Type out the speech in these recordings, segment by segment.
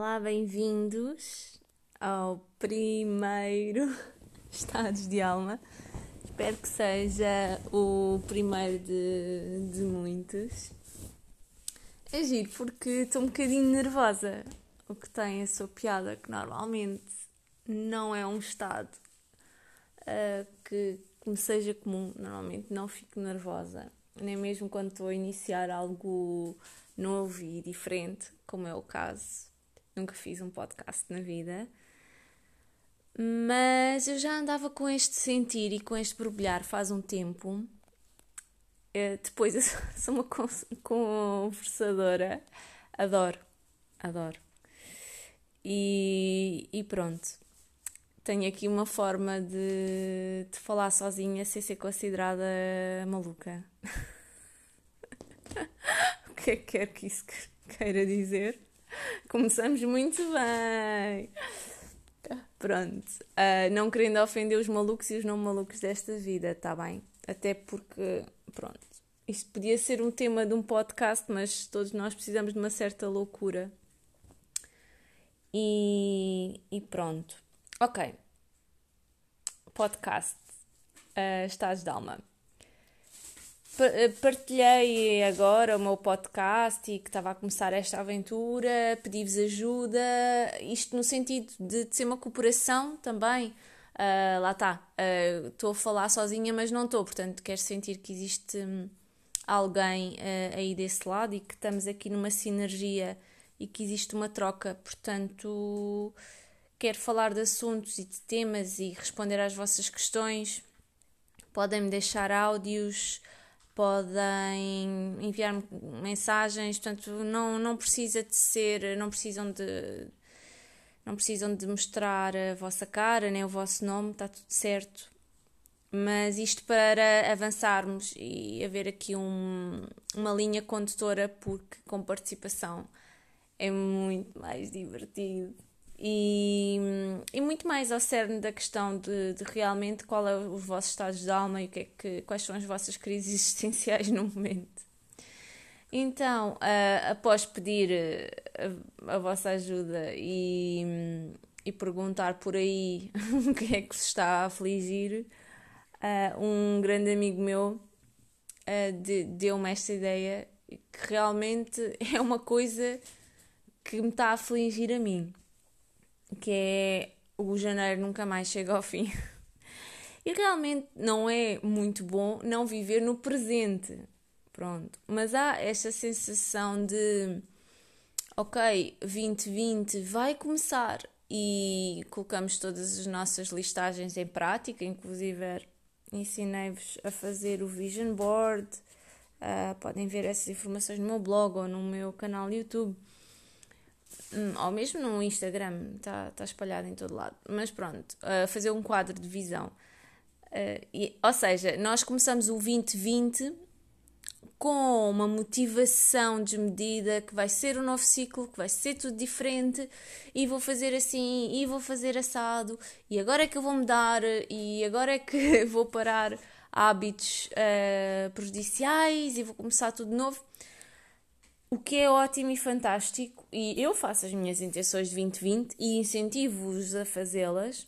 Olá, bem-vindos ao primeiro Estados de Alma. Espero que seja o primeiro de, de muitos. É giro porque estou um bocadinho nervosa, o que tem a sua piada, que normalmente não é um estado uh, que, que me seja comum. Normalmente não fico nervosa, nem mesmo quando estou a iniciar algo novo e diferente, como é o caso. Nunca fiz um podcast na vida. Mas eu já andava com este sentir e com este borbulhar faz um tempo. Eh, depois, eu sou uma conversadora. Adoro, adoro. E, e pronto. Tenho aqui uma forma de, de falar sozinha sem ser considerada maluca. o que é que quer que isso queira dizer? Começamos muito bem. Pronto. Uh, não querendo ofender os malucos e os não malucos desta vida, tá bem? Até porque, pronto. Isto podia ser um tema de um podcast, mas todos nós precisamos de uma certa loucura. E, e pronto. Ok. Podcast. Uh, Estados de Alma. Eh, partilhei agora o meu podcast e que estava a começar esta aventura, pedi-vos ajuda, isto no sentido de, de ser uma cooperação também. Uh, lá está, uh, estou a falar sozinha, mas não estou, portanto, quero sentir que existe hum, alguém uh, aí desse lado e que estamos aqui numa sinergia e que existe uma troca. Portanto, quero falar de assuntos e de temas e responder às vossas questões. Podem-me deixar áudios podem enviar-me mensagens, portanto não, não precisa de ser, não precisam de não precisam de mostrar a vossa cara nem o vosso nome, está tudo certo. Mas isto para avançarmos e haver aqui um, uma linha condutora, porque com participação é muito mais divertido e, e muito mais ao cerne da questão de, de, realmente qual é os vossos estados de alma e o que é que, quais são as vossas crises existenciais no momento. Então, uh, após pedir a, a, vossa ajuda e, e perguntar por aí o que é que se está a afligir, uh, um grande amigo meu uh, de, deu-me esta ideia que realmente é uma coisa que me está a afligir a mim que é o janeiro nunca mais chega ao fim. E realmente não é muito bom não viver no presente. Pronto. Mas há esta sensação de ok, 2020 vai começar e colocamos todas as nossas listagens em prática, inclusive ensinei-vos a fazer o vision board. Uh, podem ver essas informações no meu blog ou no meu canal YouTube. Ou mesmo no Instagram, está tá espalhado em todo lado. Mas pronto, uh, fazer um quadro de visão. Uh, e, ou seja, nós começamos o 2020 com uma motivação desmedida que vai ser um novo ciclo, que vai ser tudo diferente e vou fazer assim e vou fazer assado e agora é que eu vou mudar e agora é que vou parar hábitos uh, prejudiciais e vou começar tudo novo o que é ótimo e fantástico, e eu faço as minhas intenções de 2020 e incentivo-vos a fazê-las,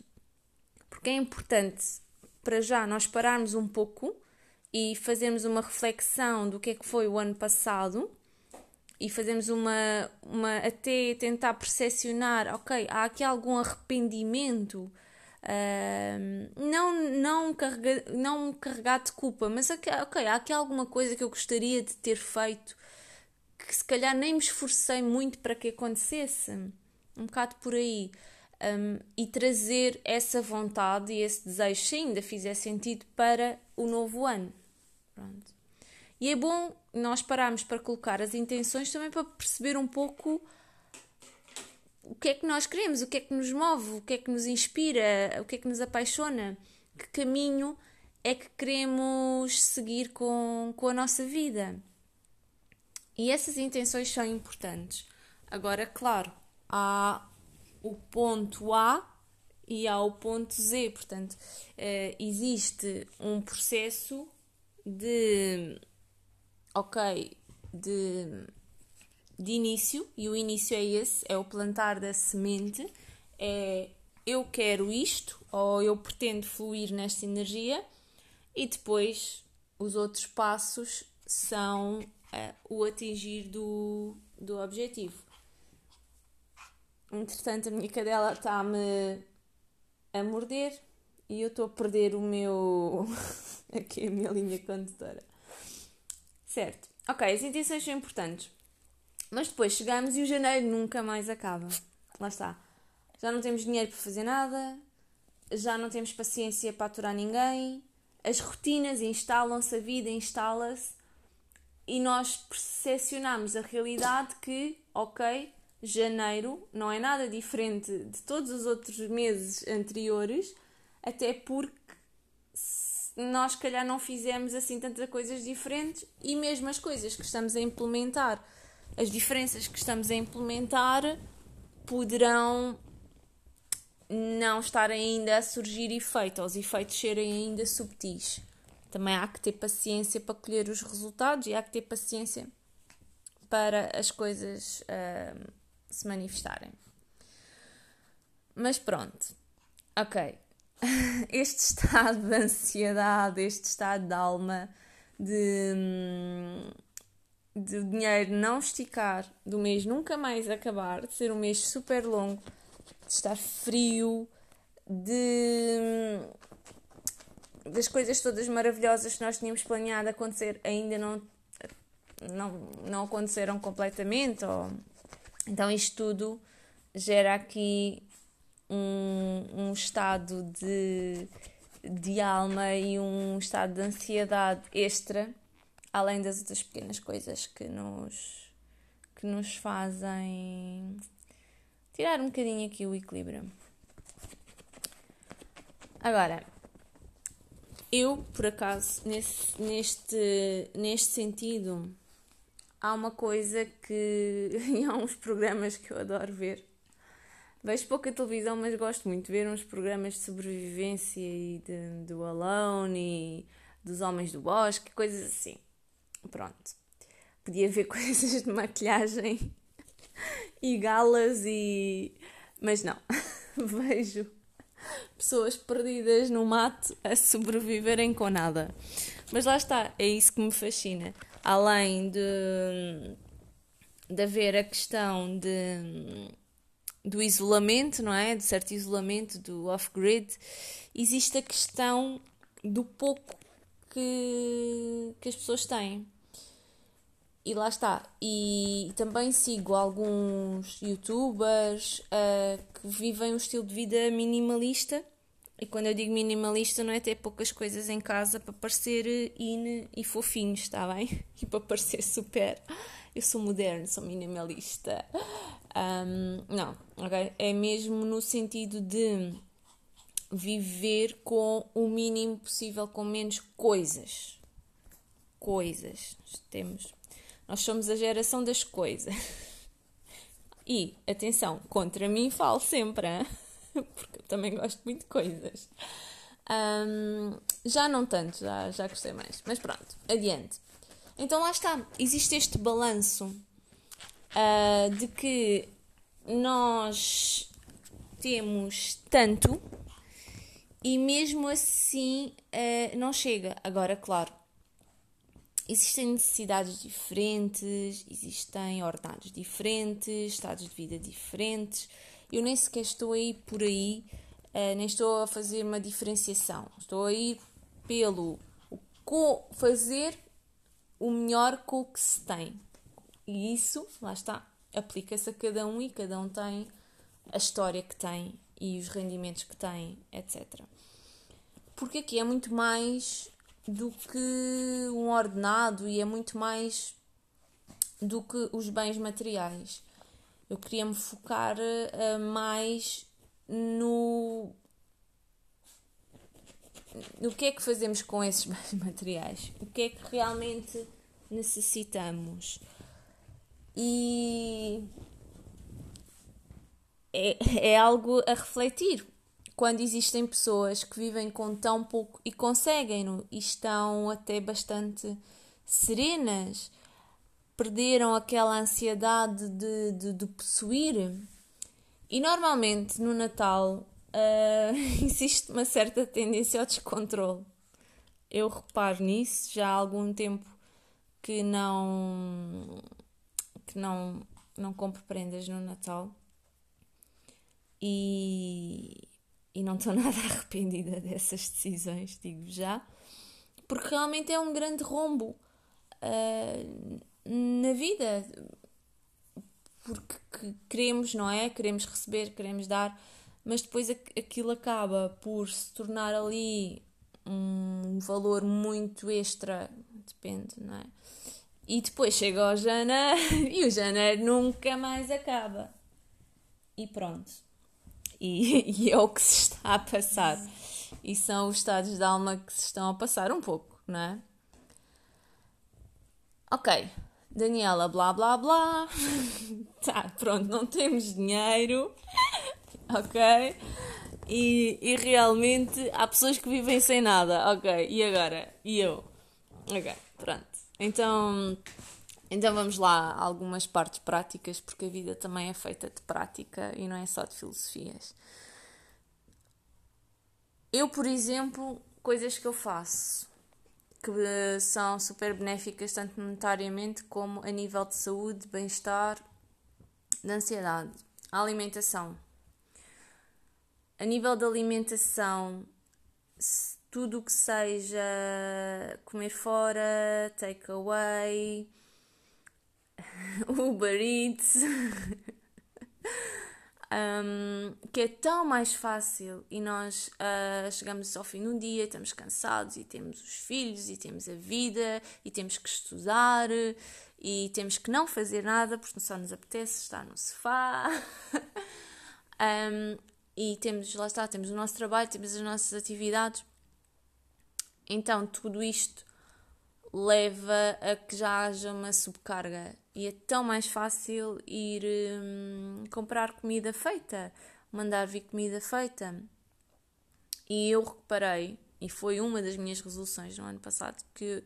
porque é importante para já nós pararmos um pouco e fazermos uma reflexão do que é que foi o ano passado e fazermos uma, uma até tentar percepcionar, ok, há aqui algum arrependimento, uh, não, não, carrega, não carregado de culpa, mas ok, há aqui alguma coisa que eu gostaria de ter feito que se calhar nem me esforcei muito para que acontecesse. Um bocado por aí. Um, e trazer essa vontade e esse desejo, se ainda fizer sentido, para o novo ano. Pronto. E é bom nós pararmos para colocar as intenções também para perceber um pouco o que é que nós queremos, o que é que nos move, o que é que nos inspira, o que é que nos apaixona, que caminho é que queremos seguir com, com a nossa vida. E essas intenções são importantes. Agora, claro, há o ponto A e há o ponto Z, portanto, uh, existe um processo de, ok, de, de início, e o início é esse, é o plantar da semente, é eu quero isto, ou eu pretendo fluir nesta energia, e depois os outros passos são uh, o atingir do, do objetivo. Entretanto, a minha cadela está-me a morder e eu estou a perder o meu. aqui a minha linha condutora. Certo. Ok, as intenções são importantes. Mas depois chegamos e o janeiro nunca mais acaba. Lá está. Já não temos dinheiro para fazer nada, já não temos paciência para aturar ninguém, as rotinas instalam-se, a vida instala-se e nós percepcionamos a realidade que, ok, janeiro não é nada diferente de todos os outros meses anteriores, até porque nós, calhar, não fizemos assim tantas coisas diferentes e mesmo as coisas que estamos a implementar as diferenças que estamos a implementar poderão não estar ainda a surgir efeito, ou os efeitos serem ainda subtis. Também há que ter paciência para colher os resultados e há que ter paciência para as coisas uh, se manifestarem. Mas pronto, ok. Este estado de ansiedade, este estado de alma, de. Hum, de dinheiro não esticar, do mês nunca mais acabar, de ser um mês super longo, de estar frio, de das coisas todas maravilhosas que nós tínhamos planeado acontecer ainda não não, não aconteceram completamente ou... então isto tudo gera aqui um, um estado de, de alma e um estado de ansiedade extra além das outras pequenas coisas que nos, que nos fazem tirar um bocadinho aqui o equilíbrio. Agora, eu, por acaso, nesse, neste, neste sentido, há uma coisa que. e há uns programas que eu adoro ver. Vejo pouca televisão, mas gosto muito de ver uns programas de sobrevivência e de, do Alone e dos Homens do Bosque, coisas assim. Pronto. Podia ver coisas de maquilhagem e galas e. Mas não. Vejo pessoas perdidas no mato a sobreviverem com nada. Mas lá está, é isso que me fascina. Além de, de haver a questão de, do isolamento, não é? De certo isolamento, do off-grid, existe a questão do pouco que, que as pessoas têm. E lá está. E também sigo alguns youtubers uh, que vivem um estilo de vida minimalista. E quando eu digo minimalista, não é ter poucas coisas em casa para parecer in e fofinho, está bem? E para parecer super. Eu sou moderno, sou minimalista. Um, não, ok? É mesmo no sentido de viver com o mínimo possível, com menos coisas. Coisas. Temos. Nós somos a geração das coisas. E, atenção, contra mim falo sempre, hein? porque eu também gosto muito de coisas. Um, já não tanto, já, já gostei mais. Mas pronto, adiante. Então lá está, existe este balanço uh, de que nós temos tanto e mesmo assim uh, não chega. Agora, claro, existem necessidades diferentes, existem ordenados diferentes, estados de vida diferentes. Eu nem sequer estou aí por aí, uh, nem estou a fazer uma diferenciação. Estou a ir pelo fazer o melhor com o que se tem. E isso, lá está, aplica-se a cada um e cada um tem a história que tem e os rendimentos que têm, etc. Porque aqui é muito mais do que um ordenado e é muito mais do que os bens materiais. Eu queria me focar uh, mais no no que é que fazemos com esses bens materiais, o que é que realmente necessitamos. E é, é algo a refletir quando existem pessoas que vivem com tão pouco e conseguem-no e estão até bastante serenas, perderam aquela ansiedade de, de, de possuir. E normalmente no Natal uh, existe uma certa tendência ao descontrole. Eu reparo nisso já há algum tempo que não que não não compro prendas no Natal e, e não estou nada arrependida dessas decisões, digo já, porque realmente é um grande rombo uh, na vida, porque queremos, não é? Queremos receber, queremos dar, mas depois aquilo acaba por se tornar ali um valor muito extra, depende, não é? E depois chega o janeiro e o janeiro nunca mais acaba. E pronto. E, e, é o que se está a passar. E são os estados de alma que se estão a passar um pouco, não é? Ok, Daniela, blá blá blá. tá, pronto, não temos dinheiro. ok? E, e realmente há pessoas que vivem sem nada. Ok, e agora? E eu? Ok, pronto. Então, então vamos lá a algumas partes práticas, porque a vida também é feita de prática e não é só de filosofias. Eu, por exemplo, coisas que eu faço que são super benéficas tanto monetariamente como a nível de saúde, bem-estar, de ansiedade. A alimentação. A nível de alimentação, tudo o que seja comer fora, takeaway, Uber Eats, um, que é tão mais fácil e nós uh, chegamos ao fim de um dia, estamos cansados e temos os filhos e temos a vida e temos que estudar e temos que não fazer nada porque só nos apetece estar no sofá. um, e temos, lá está, temos o nosso trabalho, temos as nossas atividades então, tudo isto leva a que já haja uma subcarga e é tão mais fácil ir hum, comprar comida feita, mandar vir comida feita. E eu reparei, e foi uma das minhas resoluções no ano passado, que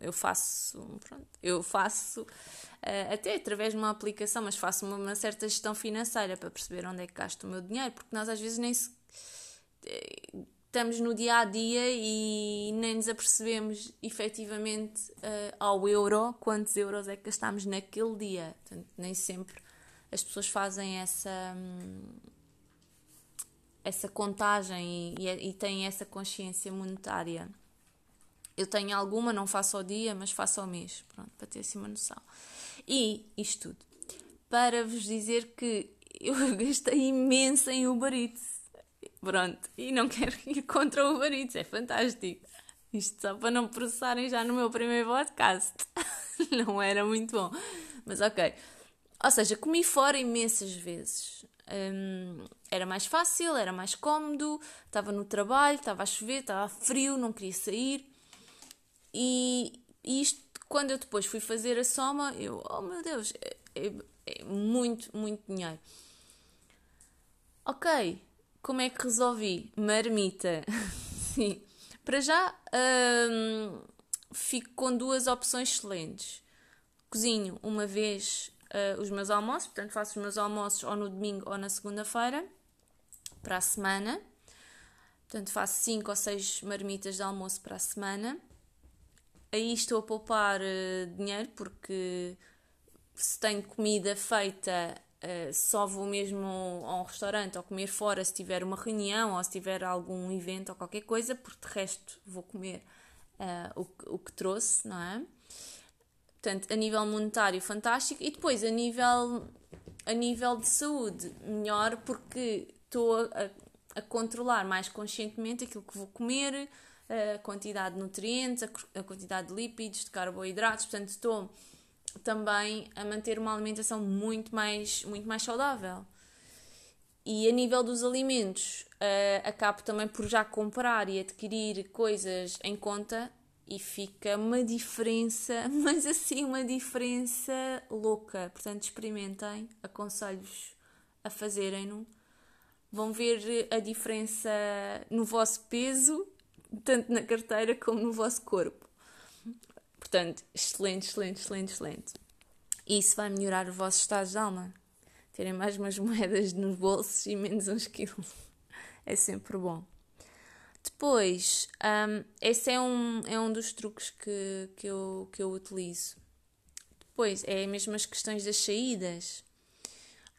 eu faço, pronto, eu faço uh, até através de uma aplicação, mas faço uma, certa gestão financeira para perceber onde é que gasto o meu dinheiro, porque nós às vezes nem se, estamos no dia a dia e nem nos apercebemos efetivamente uh, ao euro quantos euros é que gastamos naquele dia. Portanto, nem sempre as pessoas fazem essa, hum, essa contagem e, e, e têm essa consciência monetária. Eu tenho alguma, não faço ao dia, mas faço ao mês, pronto, para ter assim uma noção. E isto tudo para vos dizer que eu gastei imenso em Uber Eats Pronto, e não quero ir contra o Uber Eats, é fantástico. Isto só para não processarem já no meu primeiro podcast. não era muito bom. Mas ok. Ou seja, comi fora imensas vezes. Um, era mais fácil, era mais cómodo, estava no trabalho, estava a chover, estava frio, não queria sair. E, e isto, quando eu depois fui fazer a soma, eu, oh meu Deus, é, é, é muito, muito dinheiro. Ok, como é que resolvi? Marmita. Sim. Para já, hum, fico com duas opções excelentes. Cozinho uma vez uh, os meus almoços, portanto, faço os meus almoços ou no domingo ou na segunda-feira, para a semana. Portanto, faço 5 ou 6 marmitas de almoço para a semana. Aí estou a poupar uh, dinheiro porque se tenho comida feita Uh, só vou mesmo a um restaurante ou comer fora se tiver uma reunião ou se tiver algum evento ou qualquer coisa, porque de resto vou comer uh, o, que, o que trouxe, não é? Portanto, a nível monetário, fantástico. E depois, a nível, a nível de saúde, melhor, porque estou a, a controlar mais conscientemente aquilo que vou comer, a quantidade de nutrientes, a, a quantidade de lípidos, de carboidratos. Portanto, estou também a manter uma alimentação muito mais, muito mais saudável. E a nível dos alimentos, uh, acabo também por já comprar e adquirir coisas em conta e fica uma diferença, mas assim, uma diferença louca. Portanto, experimentem, aconselho-vos a fazerem-no. Vão ver a diferença no vosso peso, tanto na carteira como no vosso corpo. Portanto, excelente, excelente, excelente, excelente. Isso vai melhorar o vosso estado de alma. Terem mais umas moedas nos bolsos e menos uns quilos. É sempre bom. Depois, um, esse é um, é um dos truques que, que, eu, que eu utilizo. Depois, é mesmo as questões das saídas.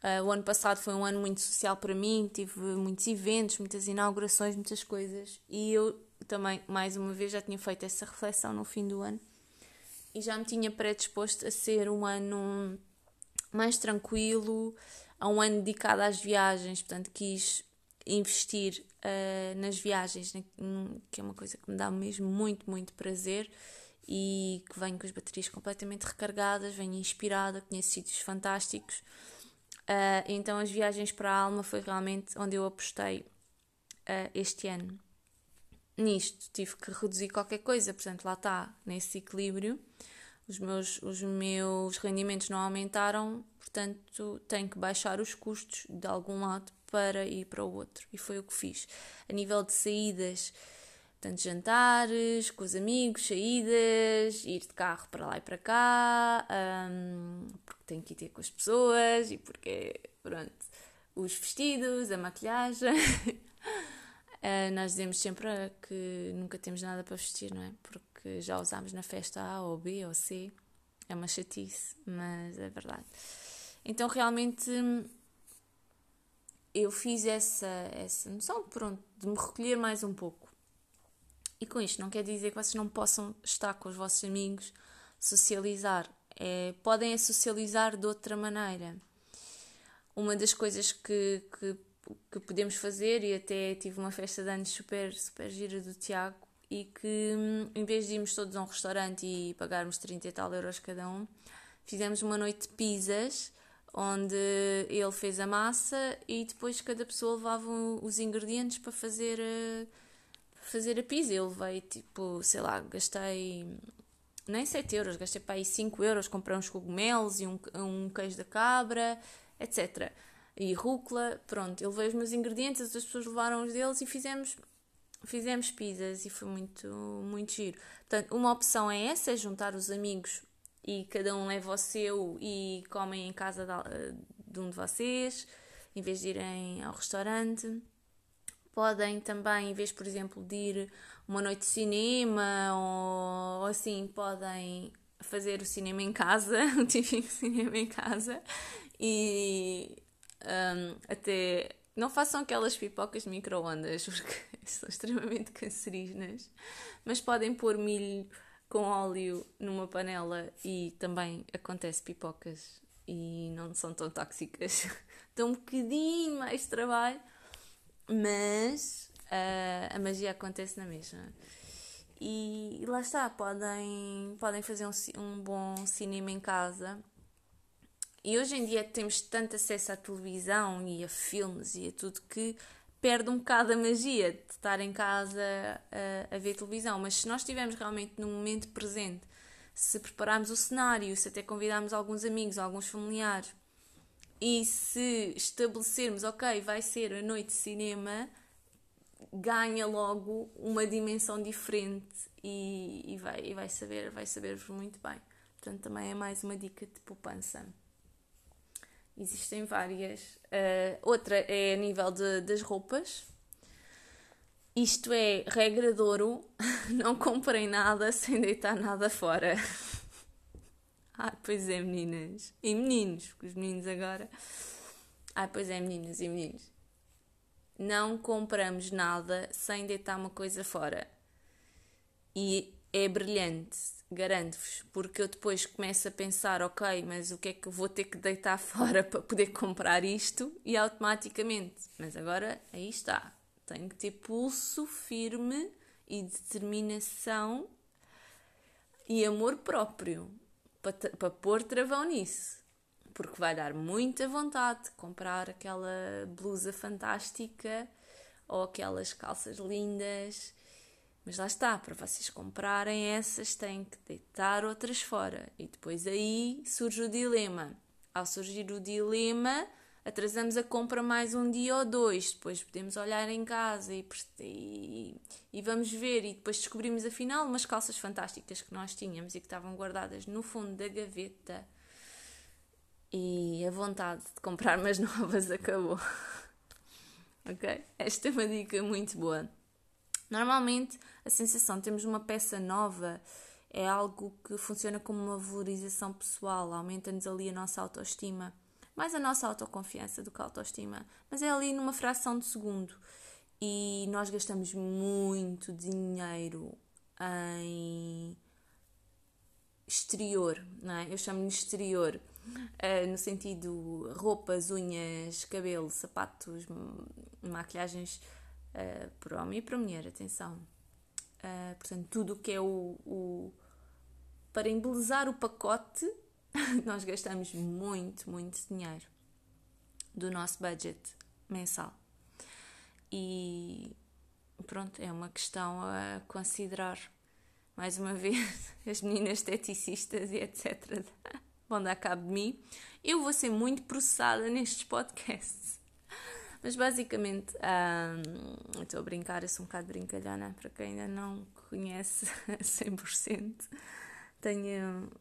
Uh, o ano passado foi um ano muito social para mim, tive muitos eventos, muitas inaugurações, muitas coisas. E eu também, mais uma vez, já tinha feito essa reflexão no fim do ano e já me tinha predisposto a ser um ano mais tranquilo, a um ano dedicado às viagens, portanto, quis investir uh, nas viagens, que é uma coisa que me dá mesmo muito, muito prazer e que venho com as baterias completamente recargadas, venho inspirada, conheço sítios fantásticos. Uh, então, as viagens para a alma foi realmente onde eu apostei uh, este ano. Nisto tive que reduzir qualquer coisa, portanto, lá está, nesse equilíbrio. Os meus, os meus rendimentos não aumentaram, portanto, tenho que baixar os custos de algum lado para ir para o outro. E foi o que fiz. A nível de saídas, portanto, jantares, com os amigos, saídas, ir de carro para lá e para cá, um, porque tenho que ir ter com as pessoas e porque, pronto, os vestidos, a maquilhagem. uh, nós dizemos sempre que nunca temos nada para vestir, não é? Porque já usámos na festa A ou B ou C. É uma chatice, mas é verdade. Então, realmente, eu fiz essa, essa noção pronto, de me recolher mais um pouco. E com isto não quer dizer que vocês não possam estar com os vossos amigos, socializar. É, podem é socializar de outra maneira. Uma das coisas que, que, que, podemos fazer, e até tive uma festa de anos super, super gira do Tiago, e que em vez de irmos todos a um restaurante e pagarmos 30 e tal euros cada um, fizemos uma noite de pizzas onde ele fez a massa e depois cada pessoa levava os ingredientes para fazer a, fazer a pizza. Eu levei tipo, sei lá, gastei nem 7 euros, gastei para aí 5 euros, comprei uns cogumelos e um, um queijo da cabra, etc. E rúcula, pronto, eu levei os meus ingredientes, as outras pessoas levaram os deles e fizemos fizemos pizzas e foi muito, muito giro. Portanto, uma opção é essa, é juntar os amigos e cada um leva o seu e comem em casa de um de vocês, em vez de irem ao restaurante. Podem também, em vez, por exemplo, de ir uma noite de cinema ou, ou assim, podem fazer o cinema em casa, o típico cinema em casa, e um, até não façam aquelas pipocas de micro-ondas porque são extremamente cancerígenas, mas podem pôr milho com óleo numa panela e também acontece pipocas e não são tão tóxicas. Dão um bocadinho mais de trabalho, mas uh, a magia acontece na mesma. E, e, lá está, podem, podem fazer um, um bom cinema em casa. E hoje em dia temos tanto acesso à televisão e a filmes e a tudo que perde um bocado a magia de estar em casa a, a ver televisão. Mas se nós estivermos realmente no momento presente, se prepararmos o cenário, se até convidarmos alguns amigos, alguns familiares e se estabelecermos, ok, vai ser a noite de cinema, ganha logo uma dimensão diferente e, e vai, e vai saber vai saber-vos muito bem. Portanto, também é mais uma dica de poupança. Existem várias. Uh, outra é a nível de, das roupas. Isto é regra de ouro: não comprem nada sem deitar nada fora. ah, pois é, meninas. E meninos, os meninos agora. Ah, pois é, meninas e meninos. Não compramos nada sem deitar uma coisa fora. E é brilhante garanto-vos, porque eu depois começo a pensar, ok, mas o que é que eu vou ter que deitar fora para poder comprar isto? E automaticamente, mas agora aí está, tenho que ter pulso firme e determinação e amor próprio para, para pôr travão nisso. Porque vai dar muita vontade de comprar aquela blusa fantástica ou aquelas calças lindas mas lá está, para vocês comprarem essas têm que deitar outras fora. E depois aí surge o dilema. Ao surgir o dilema, atrasamos a compra mais um dia ou dois, depois podemos olhar em casa e, e, e, vamos ver, e depois descobrimos afinal umas calças fantásticas que nós tínhamos e que estavam guardadas no fundo da gaveta e a vontade de comprar mais novas acabou. ok? Esta é uma dica muito boa. Normalmente a sensação de termos uma peça nova é algo que funciona como uma valorização pessoal, aumenta-nos ali a nossa autoestima mais a nossa autoconfiança do que a autoestima, mas é ali numa fração de segundo. E nós gastamos muito dinheiro em exterior, não é? Eu chamo-lhe exterior, uh, no sentido roupas, unhas, cabelo, sapatos, maquilhagens uh, para homem e para mulher, atenção. Uh, portanto, tudo o que é o, o para embelezar o pacote nós gastamos muito, muito dinheiro do nosso budget mensal. E pronto, é uma questão a considerar. Mais uma vez, as meninas esteticistas e etc. vão dar cabo de mim. Eu vou ser muito processada nestes podcasts. Mas basicamente, um, estou a brincar, eu sou um bocado brincalhona, para quem ainda não conhece 100%. Tenho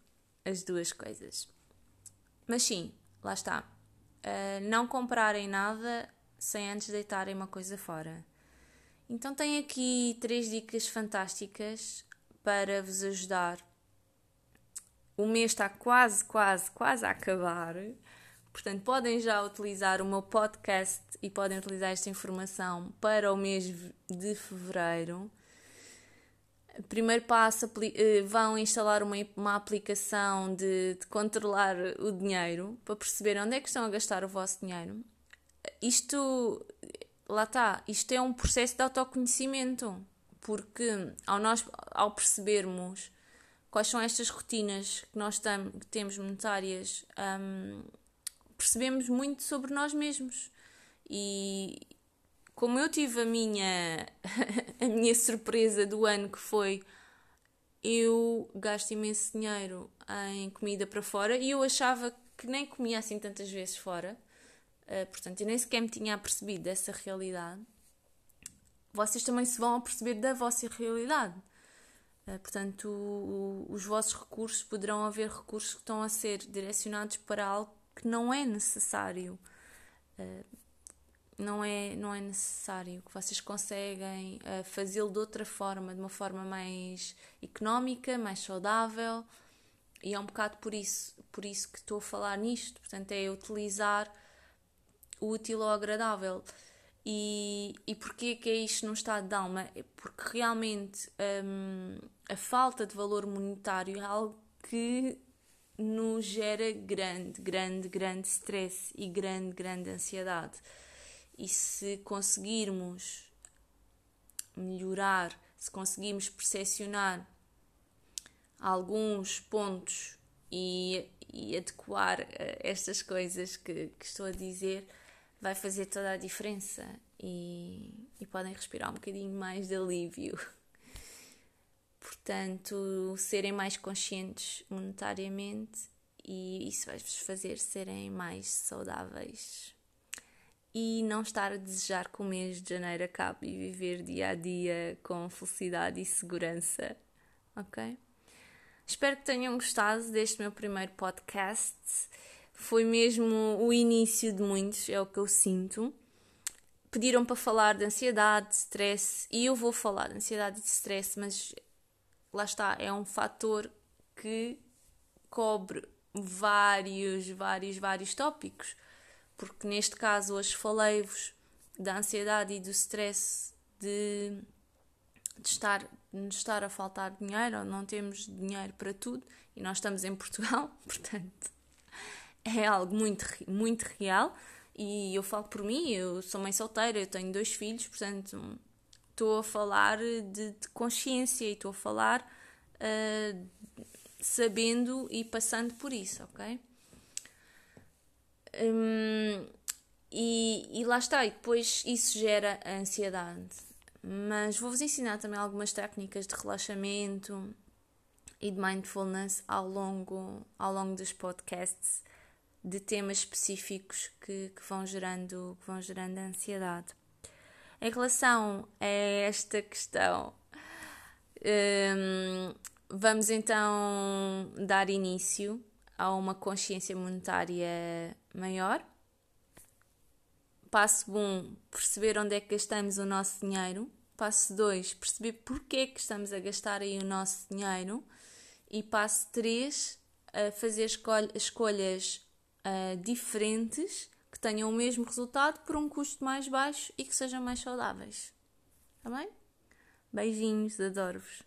as duas coisas. Mas sim, lá está. Uh, não comprarem nada sem antes deitarem uma coisa fora. Então tenho aqui três dicas fantásticas para vos ajudar. O mês está quase, quase, quase a acabar. Portanto, podem já utilizar o meu podcast e podem utilizar esta informação para o mês de fevereiro. Primeiro passo, eh, vão instalar uma, uma aplicação de, de controlar o dinheiro para perceber onde é que estão a gastar o vosso dinheiro. Isto, lá está, isto é um processo de autoconhecimento, porque ao, nós, ao percebermos quais são estas rotinas que nós temos monetárias, um, percebemos muito sobre nós mesmos. E, como eu tive a minha, a minha surpresa do ano que foi eu gasto imenso dinheiro em comida para fora e eu achava que nem comia assim tantas vezes fora, uh, portanto, eu nem sequer me tinha apercebido dessa realidade. Vocês também se vão aperceber da vossa realidade. Uh, portanto, o, o, os vossos recursos poderão haver recursos que estão a ser direcionados para algo que não é necessário. Uh, não é, não é necessário, que vocês conseguem uh, fazê-lo de outra forma, de uma forma mais económica, mais saudável, e é um bocado por isso, por isso que estou a falar nisto, portanto é utilizar o útil ou agradável. E, e porquê que é isto num estado de alma? É porque realmente um, a falta de valor monetário é algo que nos gera grande, grande, grande stress e grande, grande ansiedade. E se conseguirmos melhorar, se conseguirmos percepcionar alguns pontos e, e adequar uh, estas coisas que, que, estou a dizer, vai fazer toda a diferença e, e podem respirar um bocadinho mais de alívio. Portanto, serem mais conscientes monetariamente e isso vai-vos fazer serem mais saudáveis e não estar a desejar que o mês de janeiro acabe e viver dia a dia com felicidade e segurança, ok? Espero que tenham gostado deste meu primeiro podcast. Foi mesmo o início de muitos, é o que eu sinto. Pediram para falar de ansiedade, de stress, e eu vou falar de ansiedade e de stress, mas lá está, é um fator que cobre vários, vários, vários tópicos porque neste caso hoje falei-vos da ansiedade e do stress de, de estar, de estar a faltar dinheiro, ou não temos dinheiro para tudo, e nós estamos em Portugal, portanto é algo muito, muito real. E eu falo por mim, eu sou mãe solteira, eu tenho dois filhos, portanto estou a falar de, de consciência e estou a falar uh, sabendo e passando por isso, ok? Hum, e, e lá está, e depois isso gera ansiedade. Mas vou-vos ensinar também algumas técnicas de relaxamento e de mindfulness ao longo, ao longo dos podcasts de temas específicos que, que, vão, gerando, que vão gerando ansiedade. Em relação a esta questão, um, vamos então dar início a uma consciência monetária maior. Passo 1, um, perceber onde é que gastamos o nosso dinheiro. Passo 2, perceber porque é que estamos a gastar aí o nosso dinheiro. E passo 3, fazer escolhas uh, diferentes tenham o mesmo resultado por um custo mais baixo e que sejam mais saudáveis. Está bem? Beijinhos, adoro-vos.